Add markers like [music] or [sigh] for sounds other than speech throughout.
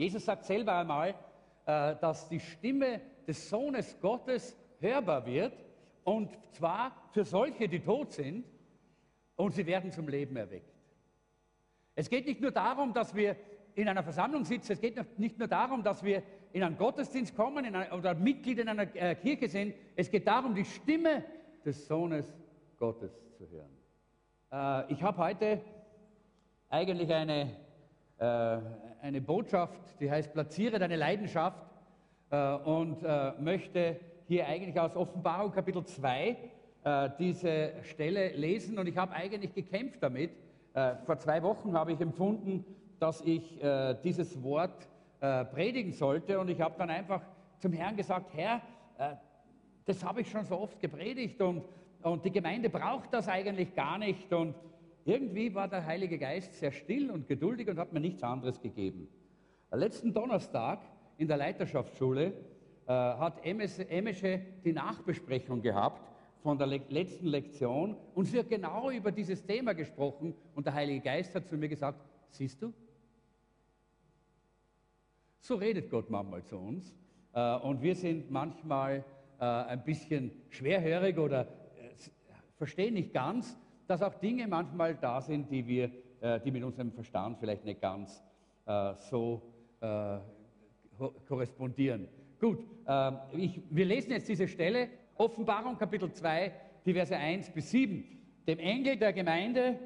Jesus sagt selber einmal, äh, dass die Stimme des Sohnes Gottes hörbar wird, und zwar für solche, die tot sind, und sie werden zum Leben erweckt. Es geht nicht nur darum, dass wir in einer Versammlung sitzen, es geht nicht nur darum, dass wir in einen Gottesdienst kommen einer, oder Mitglied in einer äh, Kirche sind, es geht darum, die Stimme des Sohnes Gottes zu hören. Äh, ich habe heute eigentlich eine, eine Botschaft, die heißt, platziere deine Leidenschaft äh, und äh, möchte hier eigentlich aus Offenbarung Kapitel 2 äh, diese Stelle lesen. Und ich habe eigentlich gekämpft damit. Äh, vor zwei Wochen habe ich empfunden, dass ich äh, dieses Wort predigen sollte. Und ich habe dann einfach zum Herrn gesagt, Herr, das habe ich schon so oft gepredigt und, und die Gemeinde braucht das eigentlich gar nicht. Und irgendwie war der Heilige Geist sehr still und geduldig und hat mir nichts anderes gegeben. Letzten Donnerstag in der Leiterschaftsschule äh, hat Emesche die Nachbesprechung gehabt von der le letzten Lektion und sie hat genau über dieses Thema gesprochen und der Heilige Geist hat zu mir gesagt, siehst du, so redet Gott manchmal zu uns äh, und wir sind manchmal äh, ein bisschen schwerhörig oder äh, verstehen nicht ganz, dass auch Dinge manchmal da sind, die wir, äh, die mit unserem Verstand vielleicht nicht ganz äh, so äh, korrespondieren. Gut, äh, ich, wir lesen jetzt diese Stelle, Offenbarung Kapitel 2, die Verse 1 bis 7. Dem Engel der Gemeinde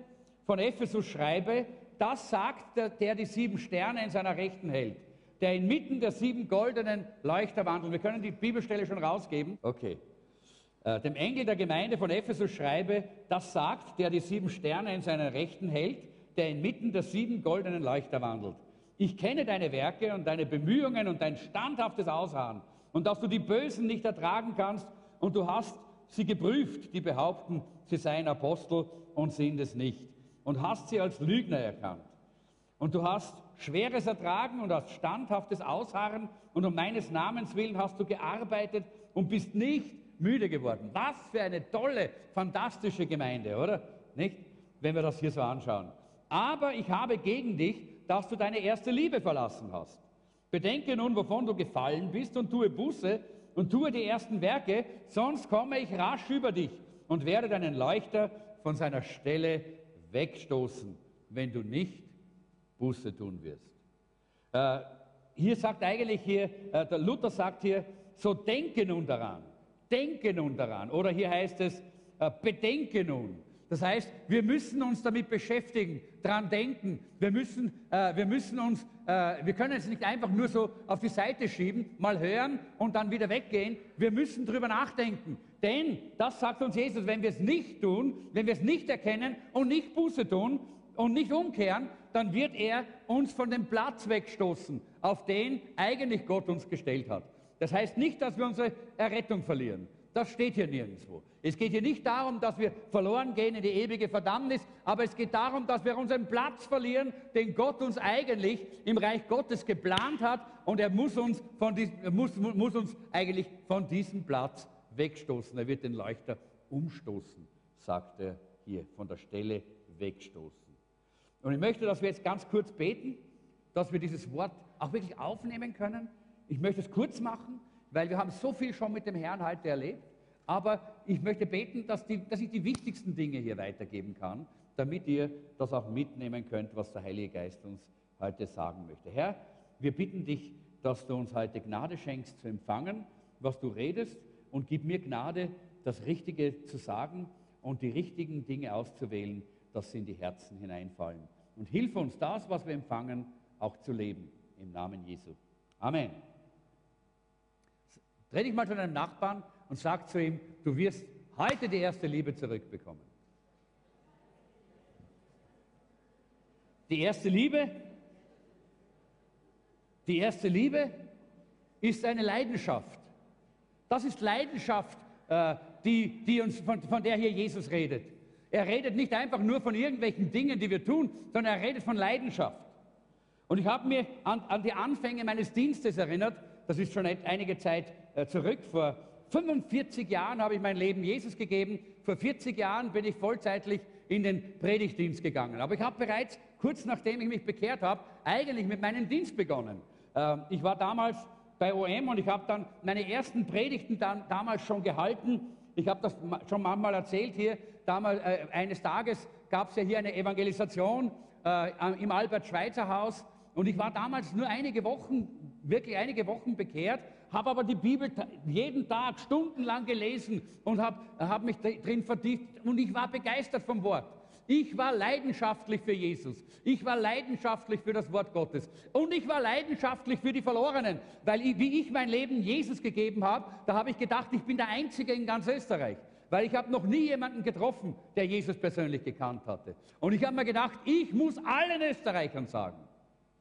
von Ephesus schreibe, das sagt der, der die sieben Sterne in seiner Rechten hält, der inmitten der sieben goldenen Leuchter wandelt. Wir können die Bibelstelle schon rausgeben. Okay. Äh, dem Engel der Gemeinde von Ephesus schreibe, das sagt, der die sieben Sterne in seiner Rechten hält, der inmitten der sieben goldenen Leuchter wandelt. Ich kenne deine Werke und deine Bemühungen und dein standhaftes Ausharren und dass du die Bösen nicht ertragen kannst und du hast sie geprüft, die behaupten, sie seien Apostel und sind es nicht und hast sie als Lügner erkannt. Und du hast Schweres ertragen und hast standhaftes Ausharren und um meines Namens willen hast du gearbeitet und bist nicht müde geworden. Was für eine tolle, fantastische Gemeinde, oder? Nicht? Wenn wir das hier so anschauen. Aber ich habe gegen dich, dass du deine erste Liebe verlassen hast. Bedenke nun, wovon du gefallen bist und tue Buße und tue die ersten Werke, sonst komme ich rasch über dich und werde deinen Leuchter von seiner Stelle wegstoßen, wenn du nicht Buße tun wirst. Äh, hier sagt eigentlich hier, äh, der Luther sagt hier, so denke nun daran. Denke nun daran. Oder hier heißt es, äh, bedenke nun. Das heißt, wir müssen uns damit beschäftigen, daran denken. Wir müssen, äh, wir müssen uns, äh, wir können es nicht einfach nur so auf die Seite schieben, mal hören und dann wieder weggehen. Wir müssen darüber nachdenken. Denn, das sagt uns Jesus, wenn wir es nicht tun, wenn wir es nicht erkennen und nicht Buße tun und nicht umkehren, dann wird er uns von dem Platz wegstoßen, auf den eigentlich Gott uns gestellt hat. Das heißt nicht, dass wir unsere Errettung verlieren. Das steht hier nirgendwo. Es geht hier nicht darum, dass wir verloren gehen in die ewige Verdammnis, aber es geht darum, dass wir unseren Platz verlieren, den Gott uns eigentlich im Reich Gottes geplant hat und er muss uns, von diesem, muss, muss uns eigentlich von diesem Platz wegstoßen. Er wird den Leuchter umstoßen, sagt er hier, von der Stelle wegstoßen. Und ich möchte, dass wir jetzt ganz kurz beten, dass wir dieses Wort auch wirklich aufnehmen können ich möchte es kurz machen, weil wir haben so viel schon mit dem Herrn heute erlebt. Aber ich möchte beten, dass, die, dass ich die wichtigsten Dinge hier weitergeben kann, damit ihr das auch mitnehmen könnt, was der Heilige Geist uns heute sagen möchte. Herr, wir bitten dich, dass du uns heute Gnade schenkst zu empfangen, was du redest und gib mir Gnade, das Richtige zu sagen und die richtigen Dinge auszuwählen, dass sie in die Herzen hineinfallen. Und hilf uns das, was wir empfangen, auch zu leben. Im Namen Jesu. Amen. Dreh dich mal zu deinem Nachbarn und sag zu ihm, du wirst heute die erste Liebe zurückbekommen. Die erste Liebe, die erste Liebe ist eine Leidenschaft. Das ist Leidenschaft, äh, die, die uns, von, von der hier Jesus redet. Er redet nicht einfach nur von irgendwelchen Dingen, die wir tun, sondern er redet von Leidenschaft. Und ich habe mir an, an die Anfänge meines Dienstes erinnert, das ist schon einige Zeit zurück. Vor 45 Jahren habe ich mein Leben Jesus gegeben. Vor 40 Jahren bin ich vollzeitlich in den Predigtdienst gegangen. Aber ich habe bereits kurz nachdem ich mich bekehrt habe, eigentlich mit meinem Dienst begonnen. Äh, ich war damals bei OM und ich habe dann meine ersten Predigten dann, damals schon gehalten. Ich habe das schon manchmal erzählt hier. Damals, äh, eines Tages gab es ja hier eine Evangelisation äh, im Albert-Schweitzer-Haus und ich war damals nur einige Wochen, wirklich einige Wochen bekehrt, habe aber die Bibel jeden Tag stundenlang gelesen und habe hab mich drin vertieft und ich war begeistert vom Wort. Ich war leidenschaftlich für Jesus. Ich war leidenschaftlich für das Wort Gottes. Und ich war leidenschaftlich für die Verlorenen, weil ich, wie ich mein Leben Jesus gegeben habe, da habe ich gedacht, ich bin der Einzige in ganz Österreich. Weil ich habe noch nie jemanden getroffen, der Jesus persönlich gekannt hatte. Und ich habe mir gedacht, ich muss allen Österreichern sagen,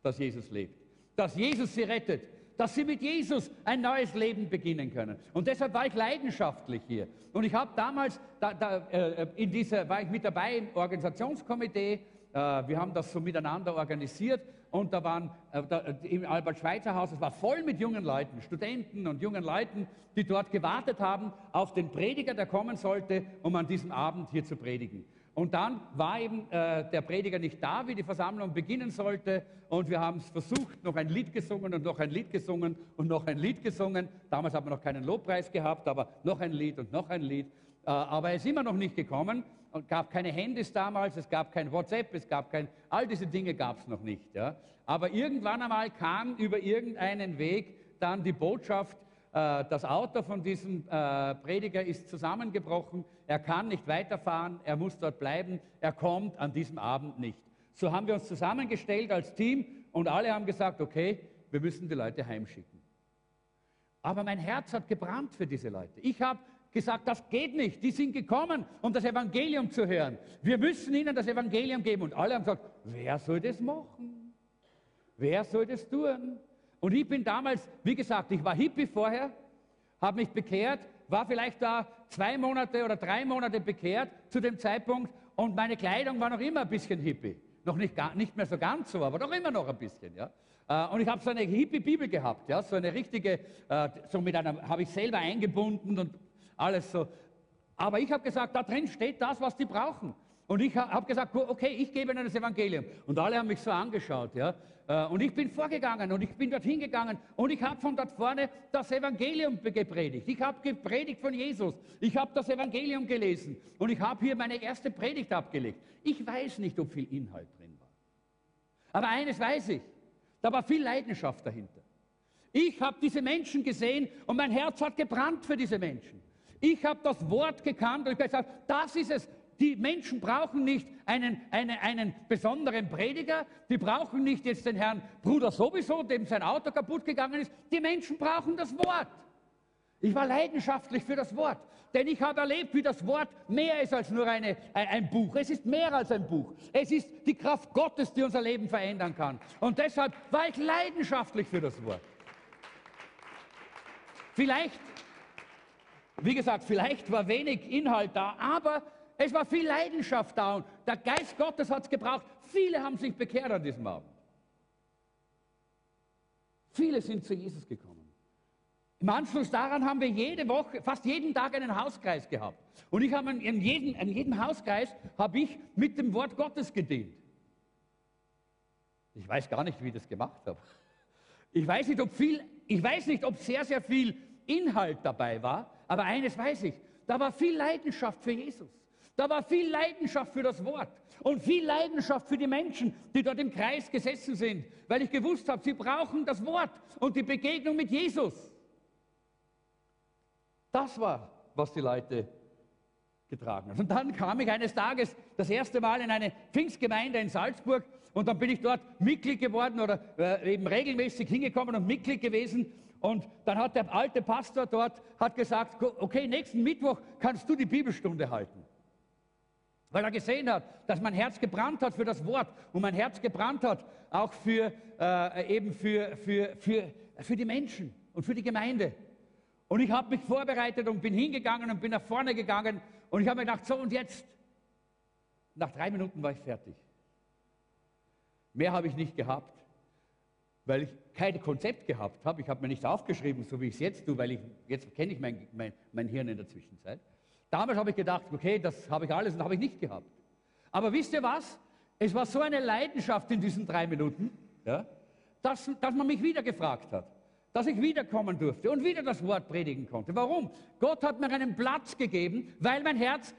dass Jesus lebt. Dass Jesus sie rettet dass sie mit Jesus ein neues Leben beginnen können. Und deshalb war ich leidenschaftlich hier. Und ich habe damals, da, da, äh, in dieser, war ich mit dabei im Organisationskomitee. Äh, wir haben das so miteinander organisiert. Und da waren äh, da, im Albert-Schweitzer-Haus, es war voll mit jungen Leuten, Studenten und jungen Leuten, die dort gewartet haben auf den Prediger, der kommen sollte, um an diesem Abend hier zu predigen. Und dann war eben äh, der Prediger nicht da, wie die Versammlung beginnen sollte. Und wir haben es versucht, noch ein Lied gesungen und noch ein Lied gesungen und noch ein Lied gesungen. Damals haben wir noch keinen Lobpreis gehabt, aber noch ein Lied und noch ein Lied. Äh, aber er ist immer noch nicht gekommen. Es gab keine Handys damals, es gab kein WhatsApp, es gab kein, all diese Dinge gab es noch nicht. Ja. Aber irgendwann einmal kam über irgendeinen Weg dann die Botschaft, äh, das Auto von diesem äh, Prediger ist zusammengebrochen. Er kann nicht weiterfahren. Er muss dort bleiben. Er kommt an diesem Abend nicht. So haben wir uns zusammengestellt als Team und alle haben gesagt, okay, wir müssen die Leute heimschicken. Aber mein Herz hat gebrannt für diese Leute. Ich habe gesagt, das geht nicht. Die sind gekommen, um das Evangelium zu hören. Wir müssen ihnen das Evangelium geben. Und alle haben gesagt, wer soll das machen? Wer soll das tun? Und ich bin damals, wie gesagt, ich war Hippie vorher, habe mich bekehrt, war vielleicht da zwei Monate oder drei Monate bekehrt zu dem Zeitpunkt und meine Kleidung war noch immer ein bisschen Hippie. Noch nicht, nicht mehr so ganz so, aber doch immer noch ein bisschen. Ja? Äh, und ich habe so eine Hippie-Bibel gehabt, ja? so eine richtige, äh, so mit einer, habe ich selber eingebunden und alles so. Aber ich habe gesagt, da drin steht das, was die brauchen. Und ich habe gesagt, okay, ich gebe ihnen das Evangelium. Und alle haben mich so angeschaut, ja. Äh, und ich bin vorgegangen und ich bin dorthin gegangen und ich habe von dort vorne das Evangelium gepredigt. Ich habe gepredigt von Jesus. Ich habe das Evangelium gelesen und ich habe hier meine erste Predigt abgelegt. Ich weiß nicht, ob viel Inhalt drin war. Aber eines weiß ich, da war viel Leidenschaft dahinter. Ich habe diese Menschen gesehen und mein Herz hat gebrannt für diese Menschen. Ich habe das Wort gekannt und gesagt, das ist es, die Menschen brauchen nicht einen, einen, einen besonderen Prediger, die brauchen nicht jetzt den Herrn Bruder sowieso, dem sein Auto kaputt gegangen ist. Die Menschen brauchen das Wort. Ich war leidenschaftlich für das Wort, denn ich habe erlebt, wie das Wort mehr ist als nur eine, ein Buch. Es ist mehr als ein Buch. Es ist die Kraft Gottes, die unser Leben verändern kann. Und deshalb war ich leidenschaftlich für das Wort. Vielleicht, wie gesagt, vielleicht war wenig Inhalt da, aber es war viel Leidenschaft da und der Geist Gottes hat es gebraucht. Viele haben sich bekehrt an diesem Abend. Viele sind zu Jesus gekommen. Im Anschluss daran haben wir jede Woche, fast jeden Tag einen Hauskreis gehabt. Und ich habe in jedem, in jedem Hauskreis habe ich mit dem Wort Gottes gedient. Ich weiß gar nicht, wie ich das gemacht habe. Ich weiß nicht, ob viel, ich weiß nicht, ob sehr, sehr viel Inhalt dabei war, aber eines weiß ich, da war viel Leidenschaft für Jesus. Da war viel Leidenschaft für das Wort und viel Leidenschaft für die Menschen, die dort im Kreis gesessen sind, weil ich gewusst habe, sie brauchen das Wort und die Begegnung mit Jesus. Das war, was die Leute getragen haben. Und dann kam ich eines Tages das erste Mal in eine Pfingstgemeinde in Salzburg und dann bin ich dort Mitglied geworden oder äh, eben regelmäßig hingekommen und Mitglied gewesen. Und dann hat der alte Pastor dort hat gesagt, okay, nächsten Mittwoch kannst du die Bibelstunde halten weil er gesehen hat, dass mein Herz gebrannt hat für das Wort und mein Herz gebrannt hat auch für, äh, eben für, für, für, für die Menschen und für die Gemeinde. Und ich habe mich vorbereitet und bin hingegangen und bin nach vorne gegangen und ich habe mir gedacht, so und jetzt, nach drei Minuten war ich fertig. Mehr habe ich nicht gehabt, weil ich kein Konzept gehabt habe. Ich habe mir nicht aufgeschrieben, so wie ich es jetzt tue, weil ich, jetzt kenne ich mein, mein, mein Hirn in der Zwischenzeit. Damals habe ich gedacht, okay, das habe ich alles und habe ich nicht gehabt. Aber wisst ihr was? Es war so eine Leidenschaft in diesen drei Minuten, ja, dass, dass man mich wieder gefragt hat, dass ich wiederkommen durfte und wieder das Wort predigen konnte. Warum? Gott hat mir einen Platz gegeben, weil mein Herz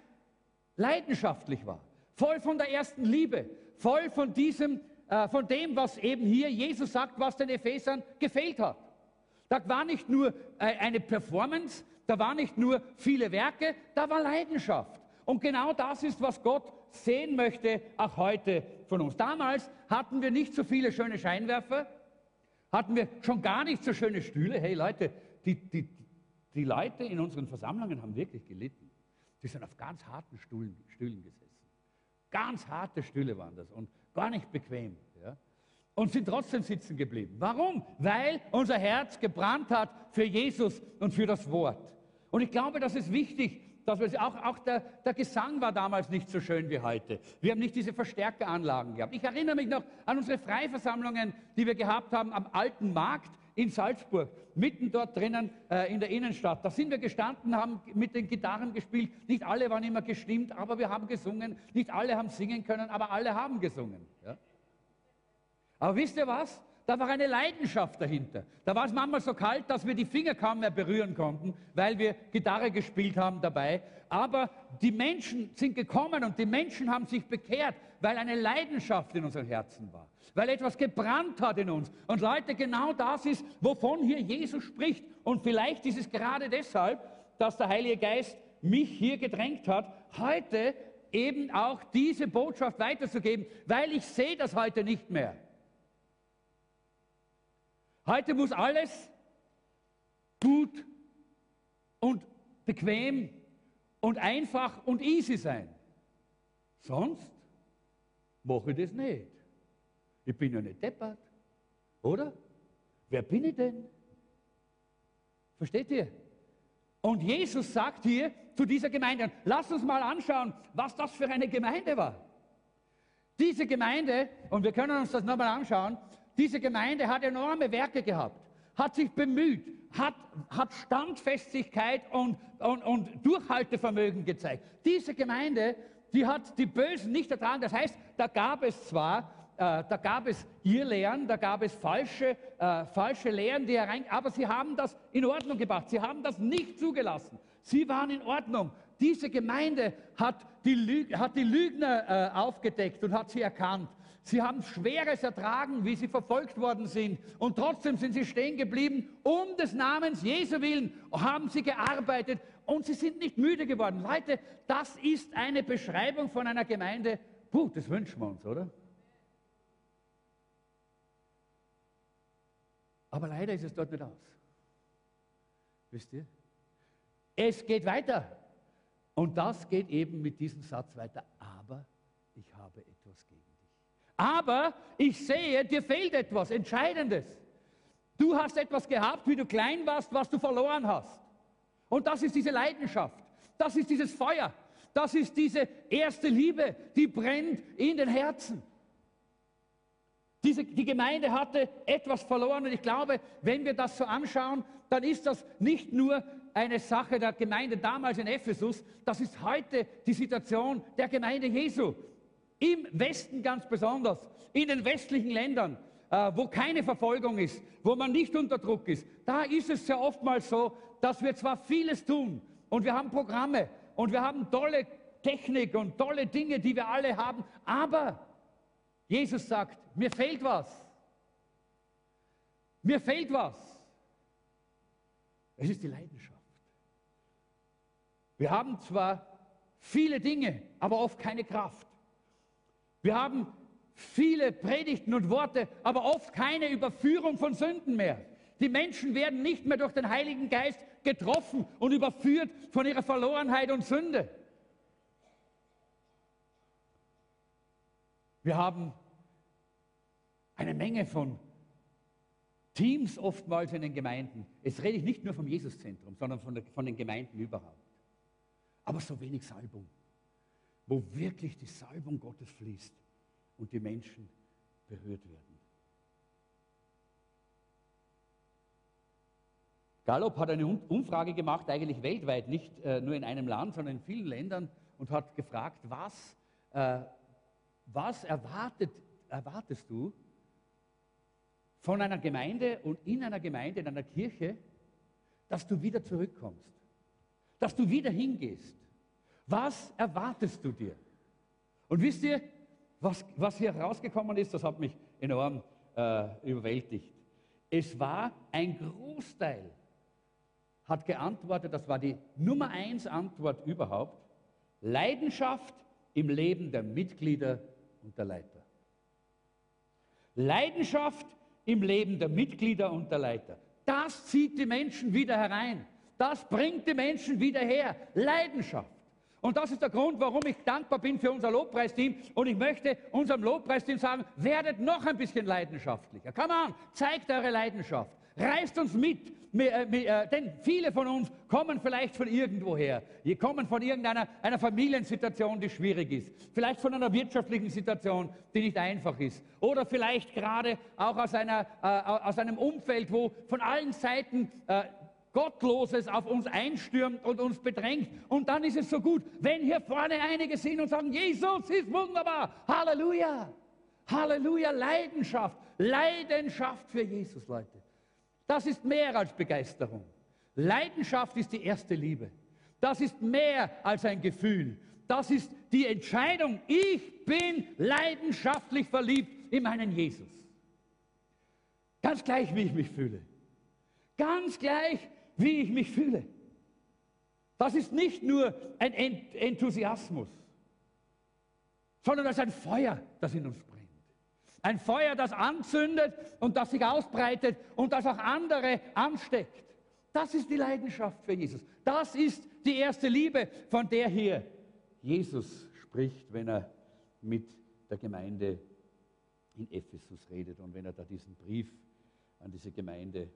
leidenschaftlich war, voll von der ersten Liebe, voll von diesem, äh, von dem, was eben hier Jesus sagt, was den Ephesern gefehlt hat. Da war nicht nur äh, eine Performance, da war nicht nur viele Werke, da war Leidenschaft. Und genau das ist, was Gott sehen möchte, auch heute von uns. Damals hatten wir nicht so viele schöne Scheinwerfer, hatten wir schon gar nicht so schöne Stühle. Hey Leute, die, die, die Leute in unseren Versammlungen haben wirklich gelitten. Die sind auf ganz harten Stühlen, Stühlen gesessen. Ganz harte Stühle waren das und gar nicht bequem. Und sind trotzdem sitzen geblieben. Warum? Weil unser Herz gebrannt hat für Jesus und für das Wort. Und ich glaube, das ist wichtig, dass wir auch, auch der, der, Gesang war damals nicht so schön wie heute. Wir haben nicht diese Verstärkeranlagen gehabt. Ich erinnere mich noch an unsere Freiversammlungen, die wir gehabt haben am Alten Markt in Salzburg, mitten dort drinnen äh, in der Innenstadt. Da sind wir gestanden, haben mit den Gitarren gespielt. Nicht alle waren immer gestimmt, aber wir haben gesungen. Nicht alle haben singen können, aber alle haben gesungen. Ja? Aber wisst ihr was? Da war eine Leidenschaft dahinter. Da war es manchmal so kalt, dass wir die Finger kaum mehr berühren konnten, weil wir Gitarre gespielt haben dabei. Aber die Menschen sind gekommen und die Menschen haben sich bekehrt, weil eine Leidenschaft in unseren Herzen war weil etwas gebrannt hat in uns. Und Leute, genau das ist, wovon hier Jesus spricht. Und vielleicht ist es gerade deshalb, dass der Heilige Geist mich hier gedrängt hat, heute eben auch diese Botschaft weiterzugeben, weil ich sehe das heute nicht mehr. Heute muss alles gut und bequem und einfach und easy sein. Sonst mache ich das nicht. Ich bin ja nicht deppert, oder? Wer bin ich denn? Versteht ihr? Und Jesus sagt hier zu dieser Gemeinde, lass uns mal anschauen, was das für eine Gemeinde war. Diese Gemeinde, und wir können uns das nochmal anschauen, diese Gemeinde hat enorme Werke gehabt, hat sich bemüht, hat, hat Standfestigkeit und, und, und Durchhaltevermögen gezeigt. Diese Gemeinde, die hat die Bösen nicht ertragen. Das heißt, da gab es zwar äh, da gab es Irrlehren, da gab es falsche, äh, falsche Lehren, die herein, aber sie haben das in Ordnung gebracht. Sie haben das nicht zugelassen. Sie waren in Ordnung. Diese Gemeinde hat die, Lüg hat die Lügner äh, aufgedeckt und hat sie erkannt. Sie haben Schweres ertragen, wie sie verfolgt worden sind. Und trotzdem sind sie stehen geblieben. Um des Namens Jesu willen haben sie gearbeitet und sie sind nicht müde geworden. Leute, das ist eine Beschreibung von einer Gemeinde. Puh, das wünschen wir uns, oder? Aber leider ist es dort nicht aus. Wisst ihr? Es geht weiter. Und das geht eben mit diesem Satz weiter. Aber ich habe dich. Aber ich sehe, dir fehlt etwas Entscheidendes. Du hast etwas gehabt, wie du klein warst, was du verloren hast. Und das ist diese Leidenschaft. Das ist dieses Feuer. Das ist diese erste Liebe, die brennt in den Herzen. Diese, die Gemeinde hatte etwas verloren und ich glaube, wenn wir das so anschauen, dann ist das nicht nur eine Sache der Gemeinde damals in Ephesus, das ist heute die Situation der Gemeinde Jesu. Im Westen ganz besonders, in den westlichen Ländern, äh, wo keine Verfolgung ist, wo man nicht unter Druck ist. Da ist es sehr oftmals so, dass wir zwar vieles tun und wir haben Programme und wir haben tolle Technik und tolle Dinge, die wir alle haben, aber Jesus sagt, mir fehlt was. Mir fehlt was. Es ist die Leidenschaft. Wir haben zwar viele Dinge, aber oft keine Kraft. Wir haben viele Predigten und Worte, aber oft keine Überführung von Sünden mehr. Die Menschen werden nicht mehr durch den Heiligen Geist getroffen und überführt von ihrer Verlorenheit und Sünde. Wir haben eine Menge von Teams oftmals in den Gemeinden. Jetzt rede ich nicht nur vom Jesuszentrum, sondern von, der, von den Gemeinden überhaupt. Aber so wenig Salbung, wo wirklich die Salbung Gottes fließt und die Menschen berührt werden. Gallup hat eine Umfrage gemacht, eigentlich weltweit, nicht äh, nur in einem Land, sondern in vielen Ländern und hat gefragt, was, äh, was erwartet, erwartest du von einer Gemeinde und in einer Gemeinde, in einer Kirche, dass du wieder zurückkommst, dass du wieder hingehst. Was erwartest du dir? Und wisst ihr, was, was hier rausgekommen ist, das hat mich enorm äh, überwältigt. Es war ein Großteil, hat geantwortet, das war die Nummer eins Antwort überhaupt, Leidenschaft im Leben der Mitglieder und der Leiter. Leidenschaft im Leben der Mitglieder und der Leiter. Das zieht die Menschen wieder herein. Das bringt die Menschen wieder her. Leidenschaft. Und das ist der Grund, warum ich dankbar bin für unser Lobpreisteam. Und ich möchte unserem Lobpreisteam sagen, werdet noch ein bisschen leidenschaftlicher. Come on, zeigt eure Leidenschaft. Reißt uns mit, äh, äh, denn viele von uns kommen vielleicht von irgendwoher. Wir kommen von irgendeiner einer Familiensituation, die schwierig ist. Vielleicht von einer wirtschaftlichen Situation, die nicht einfach ist. Oder vielleicht gerade auch aus, einer, äh, aus einem Umfeld, wo von allen Seiten Gottloses auf uns einstürmt und uns bedrängt. Und dann ist es so gut, wenn hier vorne einige sind und sagen, Jesus ist wunderbar. Halleluja. Halleluja. Leidenschaft. Leidenschaft für Jesus, Leute. Das ist mehr als Begeisterung. Leidenschaft ist die erste Liebe. Das ist mehr als ein Gefühl. Das ist die Entscheidung. Ich bin leidenschaftlich verliebt in meinen Jesus. Ganz gleich, wie ich mich fühle. Ganz gleich, wie ich mich fühle. Das ist nicht nur ein Enthusiasmus, sondern das ist ein Feuer, das in uns brennt. Ein Feuer, das anzündet und das sich ausbreitet und das auch andere ansteckt. Das ist die Leidenschaft für Jesus. Das ist die erste Liebe, von der hier Jesus spricht, wenn er mit der Gemeinde in Ephesus redet und wenn er da diesen Brief an diese Gemeinde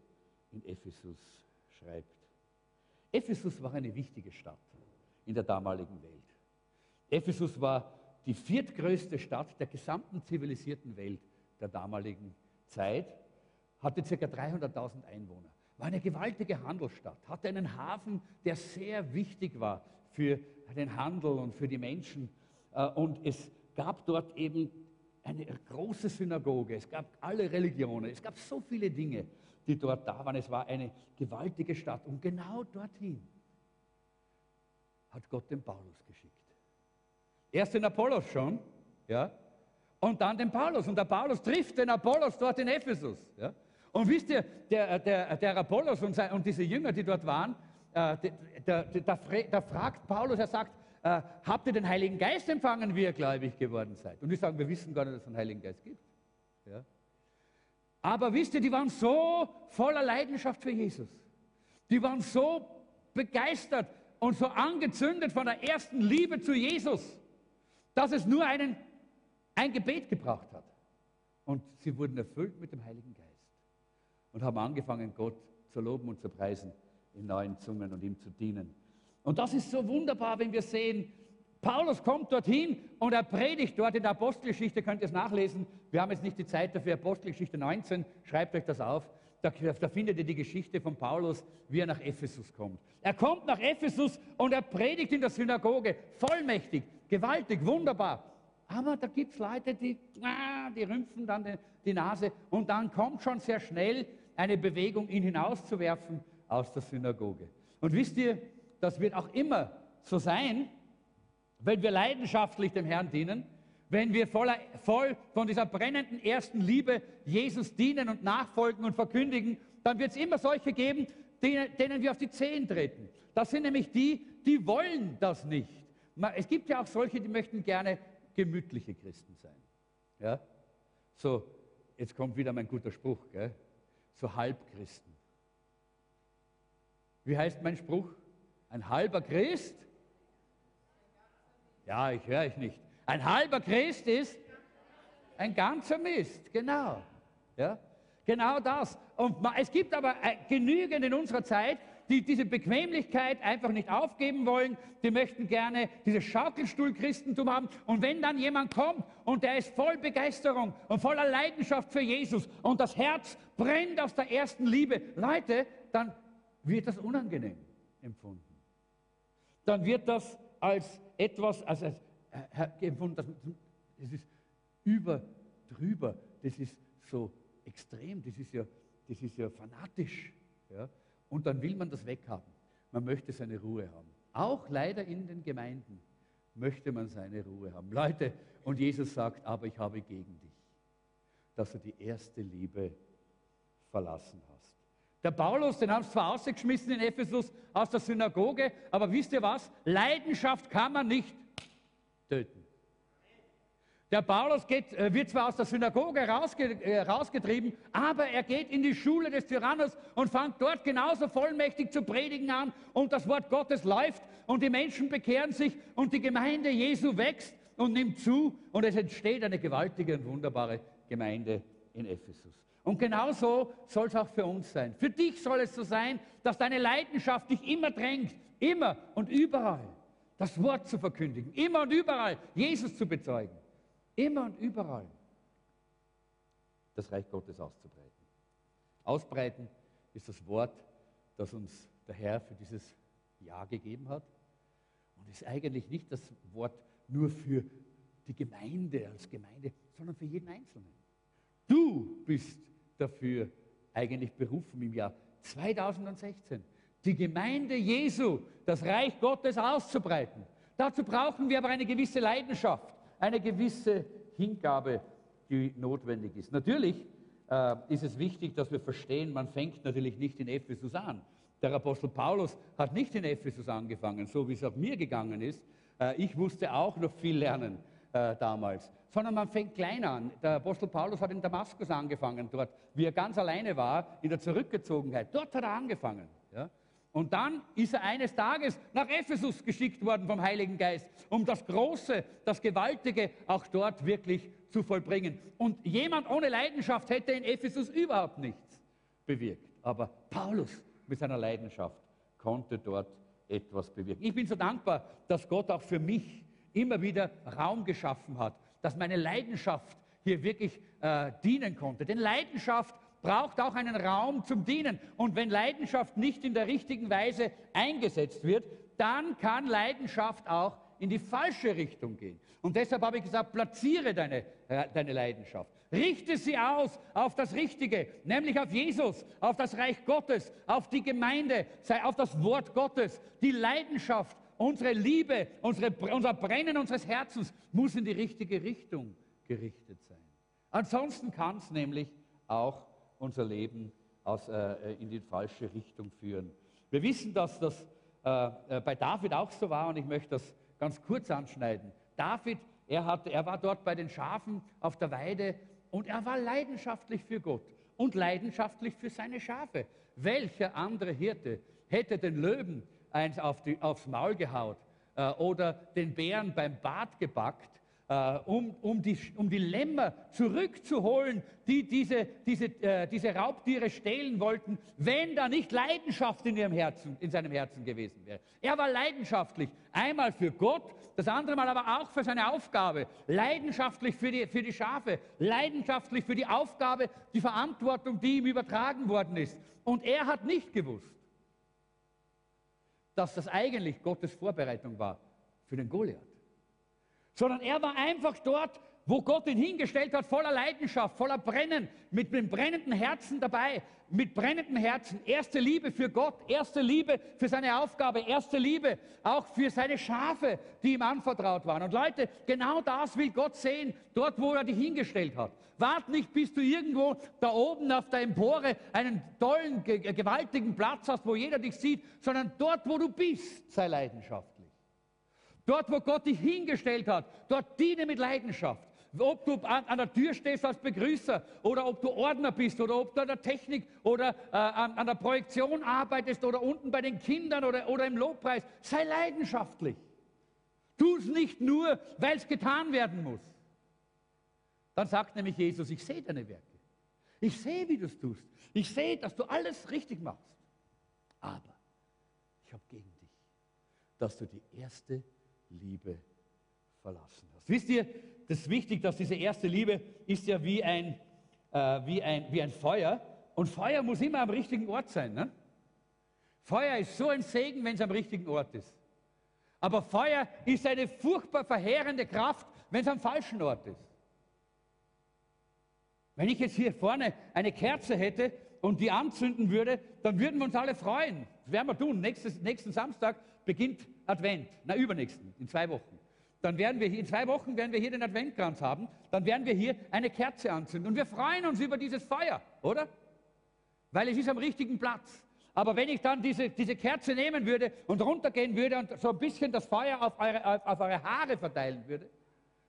in Ephesus schreibt. Ephesus war eine wichtige Stadt in der damaligen Welt. Ephesus war die viertgrößte Stadt der gesamten zivilisierten Welt der damaligen Zeit, hatte ca. 300.000 Einwohner, war eine gewaltige Handelsstadt, hatte einen Hafen, der sehr wichtig war für den Handel und für die Menschen. Äh, und es gab dort eben eine große Synagoge, es gab alle Religionen, es gab so viele Dinge, die dort da waren. Es war eine gewaltige Stadt und genau dorthin hat Gott den Paulus geschickt. Erst den Apollos schon, ja, und dann den Paulus. Und der Paulus trifft den Apollos dort in Ephesus. Ja. Und wisst ihr, der, der, der Apollos und, sein, und, diese Jünger, die dort waren, äh, da fragt Paulus, er sagt, äh, habt ihr den Heiligen Geist empfangen, wie ihr gläubig geworden seid? Und die sagen, wir wissen gar nicht, dass es einen Heiligen Geist gibt. Ja. Aber wisst ihr, die waren so voller Leidenschaft für Jesus. Die waren so begeistert und so angezündet von der ersten Liebe zu Jesus dass es nur einen, ein Gebet gebraucht hat. Und sie wurden erfüllt mit dem Heiligen Geist und haben angefangen, Gott zu loben und zu preisen in neuen Zungen und ihm zu dienen. Und das ist so wunderbar, wenn wir sehen, Paulus kommt dorthin und er predigt dort in der Apostelgeschichte, könnt ihr es nachlesen. Wir haben jetzt nicht die Zeit dafür, Apostelgeschichte 19, schreibt euch das auf. Da, da, findet ihr die Geschichte von Paulus, wie er nach Ephesus kommt. Er kommt nach Ephesus und er predigt in der Synagoge, vollmächtig, gewaltig, wunderbar. Aber da gibt es Leute, die, die rümpfen dann die, die Nase und dann kommt schon sehr schnell eine Bewegung, ihn hinauszuwerfen aus der Synagoge. Und wisst ihr, das wird auch immer so sein, wenn wir leidenschaftlich dem Herrn dienen, wenn wir voller, voll von dieser brennenden ersten Liebe Jesus dienen und nachfolgen und verkündigen, dann wird es immer solche geben, denen, denen wir auf die Zehen treten. Das sind nämlich die, die wollen das nicht. Es gibt ja auch solche, die möchten gerne gemütliche Christen sein. Ja? So, jetzt kommt wieder mein guter Spruch, gell? so Halbchristen. Wie heißt mein Spruch? Ein halber Christ? Ja, ich höre euch nicht. Ein halber Christ ist ein ganzer Mist, genau. Ja? Genau das. Und es gibt aber äh, genügend in unserer Zeit, die diese Bequemlichkeit einfach nicht aufgeben wollen. Die möchten gerne dieses Schaukelstuhl-Christentum haben. Und wenn dann jemand kommt und der ist voll Begeisterung und voller Leidenschaft für Jesus und das Herz brennt aus der ersten Liebe, Leute, dann wird das unangenehm empfunden. Dann wird das als etwas, als, als das ist über, drüber, das ist so extrem, das ist ja, das ist ja fanatisch. Ja? Und dann will man das weghaben. Man möchte seine Ruhe haben. Auch leider in den Gemeinden möchte man seine Ruhe haben. Leute, und Jesus sagt, aber ich habe gegen dich, dass du die erste Liebe verlassen hast. Der Paulus, den haben sie zwar ausgeschmissen in Ephesus aus der Synagoge, aber wisst ihr was? Leidenschaft kann man nicht töten. Der Paulus geht, äh, wird zwar aus der Synagoge rausge, äh, rausgetrieben, aber er geht in die Schule des Tyrannos und fängt dort genauso vollmächtig zu predigen an und das Wort Gottes läuft und die Menschen bekehren sich und die Gemeinde Jesu wächst und nimmt zu und es entsteht eine gewaltige und wunderbare Gemeinde in Ephesus. Und genauso soll es auch für uns sein. Für dich soll es so sein, dass deine Leidenschaft dich immer drängt, immer und überall das Wort zu verkündigen, immer und überall Jesus zu bezeugen. Immer und überall das Reich Gottes auszubreiten. Ausbreiten ist das Wort, das uns der Herr für dieses Jahr gegeben hat. Und ist eigentlich nicht das Wort nur für die Gemeinde als Gemeinde, sondern für jeden Einzelnen. Du bist dafür eigentlich berufen im Jahr 2016, die Gemeinde Jesu, das Reich Gottes auszubreiten. Dazu brauchen wir aber eine gewisse Leidenschaft eine gewisse Hingabe, die notwendig ist. Natürlich äh, ist es wichtig, dass wir verstehen, man fängt natürlich nicht in Ephesus an. Der Apostel Paulus hat nicht in Ephesus angefangen, so wie es auch mir gegangen ist. Äh, ich musste auch noch viel lernen äh, damals, sondern man fängt klein an. Der Apostel Paulus hat in Damaskus angefangen, dort, wie er ganz alleine war, in der Zurückgezogenheit. Dort hat er angefangen. Ja? Und dann ist er eines Tages nach Ephesus geschickt worden vom Heiligen Geist, um das Große, das Gewaltige auch dort wirklich zu vollbringen. Und jemand ohne Leidenschaft hätte in Ephesus überhaupt nichts bewirkt. Aber Paulus mit seiner Leidenschaft konnte dort etwas bewirken. Ich bin so dankbar, dass Gott auch für mich immer wieder Raum geschaffen hat, dass meine Leidenschaft hier wirklich äh, dienen konnte. Denn Leidenschaft braucht auch einen Raum zum Dienen. Und wenn Leidenschaft nicht in der richtigen Weise eingesetzt wird, dann kann Leidenschaft auch in die falsche Richtung gehen. Und deshalb habe ich gesagt, platziere deine, äh, deine Leidenschaft. Richte sie aus auf das Richtige, nämlich auf Jesus, auf das Reich Gottes, auf die Gemeinde, sei auf das Wort Gottes. Die Leidenschaft, unsere Liebe, unsere, unser Brennen unseres Herzens muss in die richtige Richtung gerichtet sein. Ansonsten kann es nämlich auch unser Leben aus, äh, in die falsche Richtung führen. Wir wissen, dass das äh, äh, bei David auch so war und ich möchte das ganz kurz anschneiden. David, er, hat, er war dort bei den Schafen auf der Weide und er war leidenschaftlich für Gott und leidenschaftlich für seine Schafe. Welcher andere Hirte hätte den Löwen eins auf die, aufs Maul gehaut äh, oder den Bären beim Bart gebackt äh, um, um, die, um die Lämmer zurückzuholen, die diese, diese, äh, diese Raubtiere stehlen wollten, wenn da nicht Leidenschaft in, ihrem Herzen, in seinem Herzen gewesen wäre. Er war leidenschaftlich, einmal für Gott, das andere Mal aber auch für seine Aufgabe, leidenschaftlich für die, für die Schafe, leidenschaftlich für die Aufgabe, die Verantwortung, die ihm übertragen worden ist. Und er hat nicht gewusst, dass das eigentlich Gottes Vorbereitung war für den Goliath. Sondern er war einfach dort, wo Gott ihn hingestellt hat, voller Leidenschaft, voller Brennen, mit einem brennenden Herzen dabei, mit brennenden Herzen. Erste Liebe für Gott, erste Liebe für seine Aufgabe, erste Liebe auch für seine Schafe, die ihm anvertraut waren. Und Leute, genau das will Gott sehen, dort, wo er dich hingestellt hat. Wart nicht, bis du irgendwo da oben auf der Empore einen tollen, gewaltigen Platz hast, wo jeder dich sieht, sondern dort, wo du bist, sei Leidenschaft. Dort, wo Gott dich hingestellt hat, dort diene mit Leidenschaft. Ob du an, an, der Tür stehst als Begrüßer oder ob du Ordner bist oder ob du an der Technik oder äh, an, an, der Projektion arbeitest oder unten bei den Kindern oder, oder im Lobpreis, sei leidenschaftlich. Tu es nicht nur, weil es getan werden muss. Dann sagt nämlich Jesus, ich sehe deine Werke. Ich sehe, wie du es tust. Ich sehe, dass du alles richtig machst. Aber ich habe gegen dich, dass du die erste Liebe verlassen hast. Wisst ihr, das ist wichtig, dass diese erste Liebe ist ja wie ein, äh, wie ein, wie ein Feuer. Und Feuer muss immer am richtigen Ort sein. Ne? Feuer ist so ein Segen, wenn es am richtigen Ort ist. Aber Feuer ist eine furchtbar verheerende Kraft, wenn es am falschen Ort ist. Wenn ich jetzt hier vorne eine Kerze hätte und die anzünden würde, dann würden wir uns alle freuen. Das werden wir tun. Nächstes, nächsten Samstag beginnt Advent. Na, übernächsten, in zwei Wochen. Dann werden wir hier, in zwei Wochen werden wir hier den Adventkranz haben. Dann werden wir hier eine Kerze anzünden. Und wir freuen uns über dieses Feuer, oder? Weil es ist am richtigen Platz. Aber wenn ich dann diese, diese Kerze nehmen würde und runtergehen würde und so ein bisschen das Feuer auf eure, auf, auf eure Haare verteilen würde,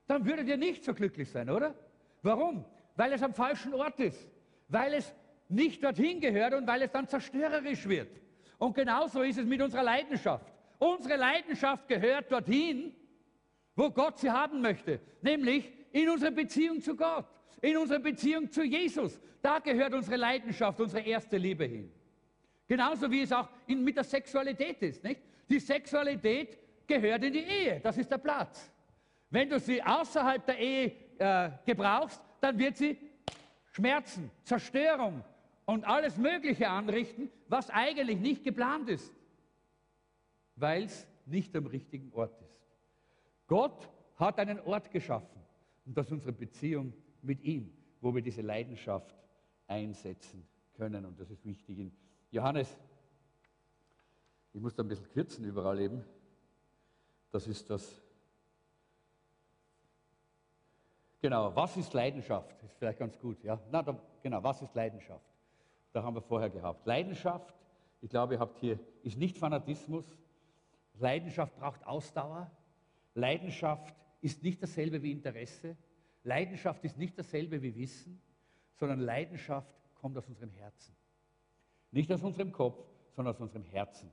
dann würdet ihr nicht so glücklich sein, oder? Warum? Weil es am falschen Ort ist. Weil es nicht dorthin gehört und weil es dann zerstörerisch wird. Und genauso ist es mit unserer Leidenschaft. Unsere Leidenschaft gehört dorthin, wo Gott sie haben möchte, nämlich in unsere Beziehung zu Gott, in unsere Beziehung zu Jesus. Da gehört unsere Leidenschaft, unsere erste Liebe hin. Genauso wie es auch in, mit der Sexualität ist. Nicht? Die Sexualität gehört in die Ehe, das ist der Platz. Wenn du sie außerhalb der Ehe äh, gebrauchst, dann wird sie Schmerzen, Zerstörung und alles Mögliche anrichten, was eigentlich nicht geplant ist, weil es nicht am richtigen Ort ist. Gott hat einen Ort geschaffen und das ist unsere Beziehung mit ihm, wo wir diese Leidenschaft einsetzen können und das ist wichtig. In Johannes, ich muss da ein bisschen kürzen überall eben, das ist das Genau, was ist Leidenschaft? Ist vielleicht ganz gut, ja? Na, da, genau, was ist Leidenschaft? Da haben wir vorher gehabt. Leidenschaft, ich glaube, ihr habt hier, ist nicht Fanatismus. Leidenschaft braucht Ausdauer. Leidenschaft ist nicht dasselbe wie Interesse. Leidenschaft ist nicht dasselbe wie Wissen, sondern Leidenschaft kommt aus unserem Herzen. Nicht aus unserem Kopf, sondern aus unserem Herzen.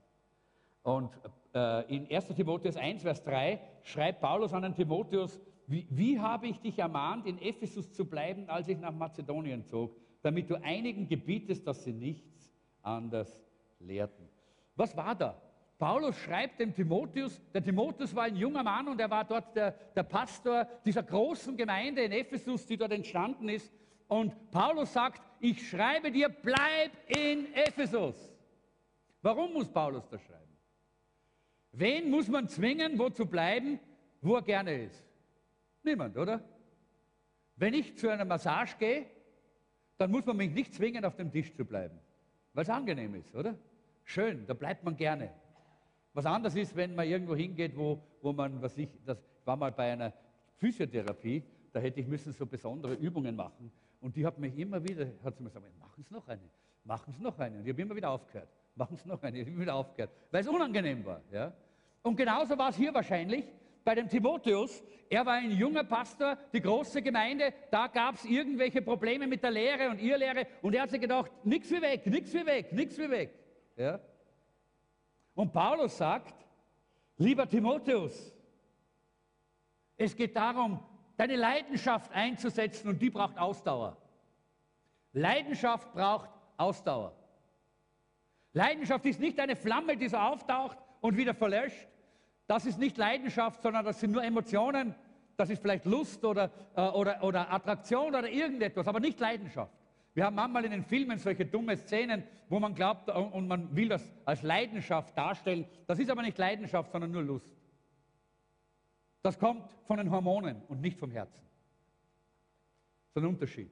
Und äh, in 1 Timotheus 1, Vers 3 schreibt Paulus an den Timotheus, wie, wie habe ich dich ermahnt, in Ephesus zu bleiben, als ich nach Mazedonien zog, damit du einigen gebietest, dass sie nichts anders lehrten. Was war da? Paulus schreibt dem Timotheus, der Timotheus war ein junger Mann und er war dort der, der Pastor dieser großen Gemeinde in Ephesus, die dort entstanden ist. Und Paulus sagt, ich schreibe dir, bleib in Ephesus. Warum muss Paulus das schreiben? Wen muss man zwingen, wo zu bleiben, wo er gerne ist? Niemand, oder? Wenn ich zu einer Massage gehe, dann muss man mich nicht zwingen, auf dem Tisch zu bleiben, weil es angenehm ist, oder? Schön, da bleibt man gerne. Was anders ist, wenn man irgendwo hingeht, wo, wo man, was ich, das war mal bei einer Physiotherapie, da hätte ich müssen so besondere Übungen machen. Und die hat mich immer wieder, hat sie mir gesagt, machen Sie noch eine, machen Sie noch eine. Und ich habe immer wieder aufgehört, machen Sie noch eine, ich habe immer wieder aufgehört, weil es unangenehm war. Ja? Und genauso war es hier wahrscheinlich bei dem Timotheus. Er war ein junger Pastor, die große Gemeinde, da gab es irgendwelche Probleme mit der Lehre und ihr Lehre und er hat sich gedacht, nichts wie weg, nichts wie weg, nichts wie weg. Ja? Und Paulus sagt, lieber Timotheus, es geht darum, deine Leidenschaft einzusetzen und die braucht Ausdauer. Leidenschaft braucht Ausdauer. Leidenschaft ist nicht eine Flamme, die so auftaucht und wieder verlöscht, das ist nicht Leidenschaft, sondern das sind nur Emotionen. Das ist vielleicht Lust oder, äh, oder, oder Attraktion oder irgendetwas, aber nicht Leidenschaft. Wir haben manchmal in den Filmen solche dumme Szenen, wo man glaubt und man will das als Leidenschaft darstellen. Das ist aber nicht Leidenschaft, sondern nur Lust. Das kommt von den Hormonen und nicht vom Herzen. Das ist ein Unterschied.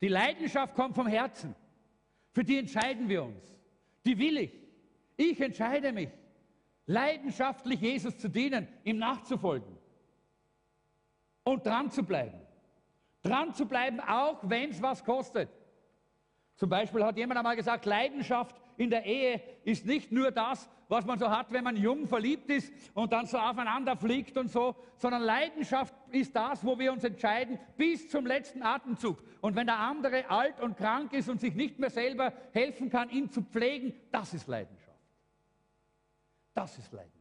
Die Leidenschaft kommt vom Herzen. Für die entscheiden wir uns. Die will ich. Ich entscheide mich leidenschaftlich Jesus zu dienen, ihm nachzufolgen und dran zu bleiben. Dran zu bleiben, auch wenn es was kostet. Zum Beispiel hat jemand einmal gesagt, Leidenschaft in der Ehe ist nicht nur das, was man so hat, wenn man jung verliebt ist und dann so aufeinander fliegt und so, sondern Leidenschaft ist das, wo wir uns entscheiden bis zum letzten Atemzug. Und wenn der andere alt und krank ist und sich nicht mehr selber helfen kann, ihn zu pflegen, das ist Leidenschaft. Das ist Leidenschaft.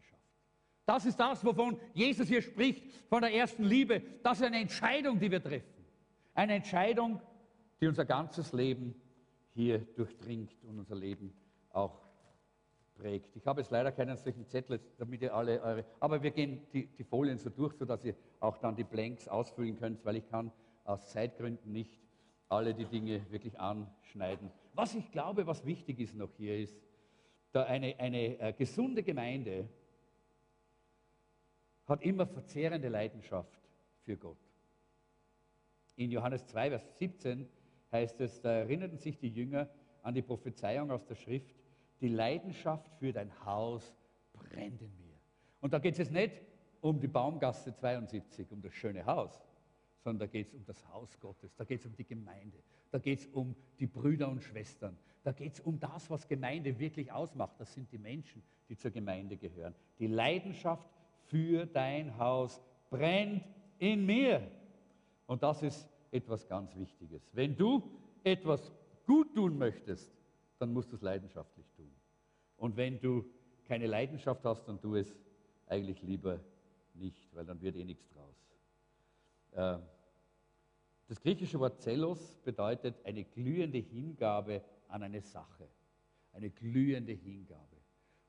Das ist das, wovon Jesus hier spricht, von der ersten Liebe. Das ist eine Entscheidung, die wir treffen. Eine Entscheidung, die unser ganzes Leben hier durchdringt und unser Leben auch prägt. Ich habe jetzt leider keinen solchen Zettel, damit ihr alle eure, aber wir gehen die, die Folien so durch, sodass ihr auch dann die Blanks ausfüllen könnt, weil ich kann aus Zeitgründen nicht alle die Dinge wirklich anschneiden. Was ich glaube, was wichtig ist noch hier ist, da eine, eine äh, gesunde Gemeinde hat immer verzehrende Leidenschaft für Gott. In Johannes 2, Vers 17 heißt es, da erinnerten sich die Jünger an die Prophezeiung aus der Schrift, die Leidenschaft für dein Haus brennt in mir. Und da geht es jetzt nicht um die Baumgasse 72, um das schöne Haus, sondern da geht es um das Haus Gottes, da geht es um die Gemeinde, da geht es um die Brüder und Schwestern, da geht es um das, was Gemeinde wirklich ausmacht. Das sind die Menschen, die zur Gemeinde gehören. Die Leidenschaft für dein Haus brennt in mir. Und das ist etwas ganz Wichtiges. Wenn du etwas gut tun möchtest, dann musst du es leidenschaftlich tun. Und wenn du keine Leidenschaft hast, dann tu es eigentlich lieber nicht, weil dann wird eh nichts draus. Ähm, das griechische Wort Zelos bedeutet eine glühende Hingabe an eine Sache. Eine glühende Hingabe.